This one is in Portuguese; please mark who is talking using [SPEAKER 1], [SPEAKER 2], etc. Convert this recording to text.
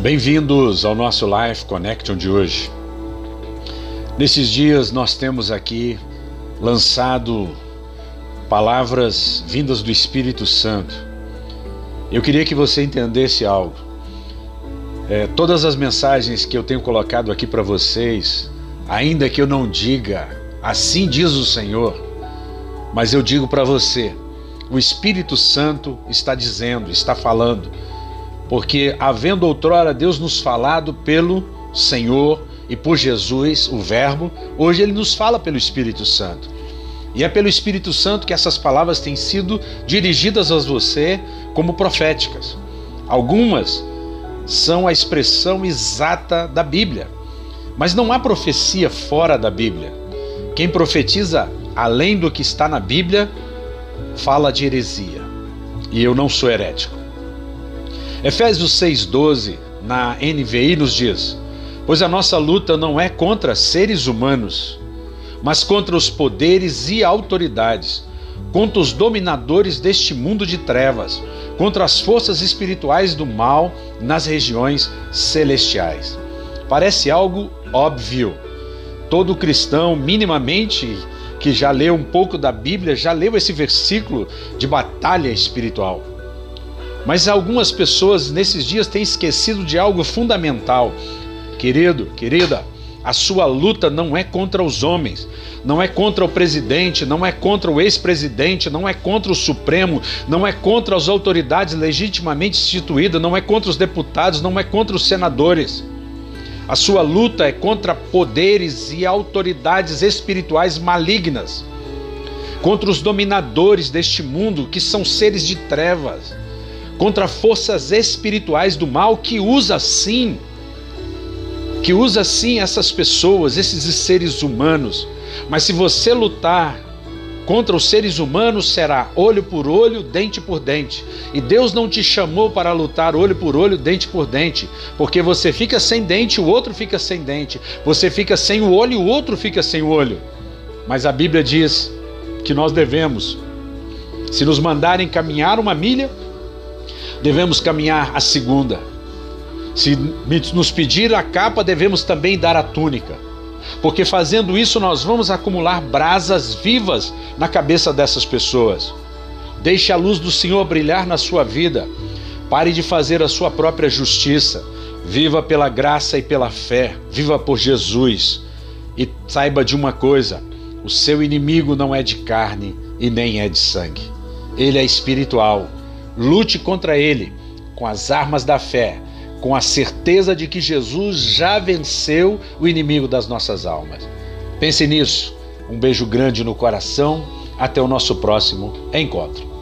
[SPEAKER 1] Bem-vindos ao nosso Life Connection de hoje. Nesses dias nós temos aqui lançado palavras vindas do Espírito Santo. Eu queria que você entendesse algo. É, todas as mensagens que eu tenho colocado aqui para vocês, ainda que eu não diga, assim diz o Senhor, mas eu digo para você, o Espírito Santo está dizendo, está falando, porque havendo outrora Deus nos falado pelo Senhor e por Jesus, o Verbo, hoje ele nos fala pelo Espírito Santo. E é pelo Espírito Santo que essas palavras têm sido dirigidas a você como proféticas. Algumas são a expressão exata da Bíblia, mas não há profecia fora da Bíblia. Quem profetiza além do que está na Bíblia fala de heresia. E eu não sou herético. Efésios 6,12, na NVI, nos diz: Pois a nossa luta não é contra seres humanos, mas contra os poderes e autoridades, contra os dominadores deste mundo de trevas, contra as forças espirituais do mal nas regiões celestiais. Parece algo óbvio. Todo cristão, minimamente que já leu um pouco da Bíblia, já leu esse versículo de batalha espiritual. Mas algumas pessoas nesses dias têm esquecido de algo fundamental. Querido, querida, a sua luta não é contra os homens, não é contra o presidente, não é contra o ex-presidente, não é contra o Supremo, não é contra as autoridades legitimamente instituídas, não é contra os deputados, não é contra os senadores. A sua luta é contra poderes e autoridades espirituais malignas, contra os dominadores deste mundo, que são seres de trevas, contra forças espirituais do mal que usa sim, que usa sim essas pessoas, esses seres humanos. Mas se você lutar Contra os seres humanos será olho por olho, dente por dente. E Deus não te chamou para lutar olho por olho, dente por dente, porque você fica sem dente, o outro fica sem dente. Você fica sem o olho, o outro fica sem o olho. Mas a Bíblia diz que nós devemos, se nos mandarem caminhar uma milha, devemos caminhar a segunda. Se nos pedir a capa, devemos também dar a túnica porque fazendo isso nós vamos acumular brasas vivas na cabeça dessas pessoas. Deixe a luz do Senhor brilhar na sua vida. Pare de fazer a sua própria justiça. Viva pela graça e pela fé. Viva por Jesus. E saiba de uma coisa: o seu inimigo não é de carne e nem é de sangue. Ele é espiritual. Lute contra ele com as armas da fé com a certeza de que Jesus já venceu o inimigo das nossas almas. Pense nisso. Um beijo grande no coração. Até o nosso próximo encontro.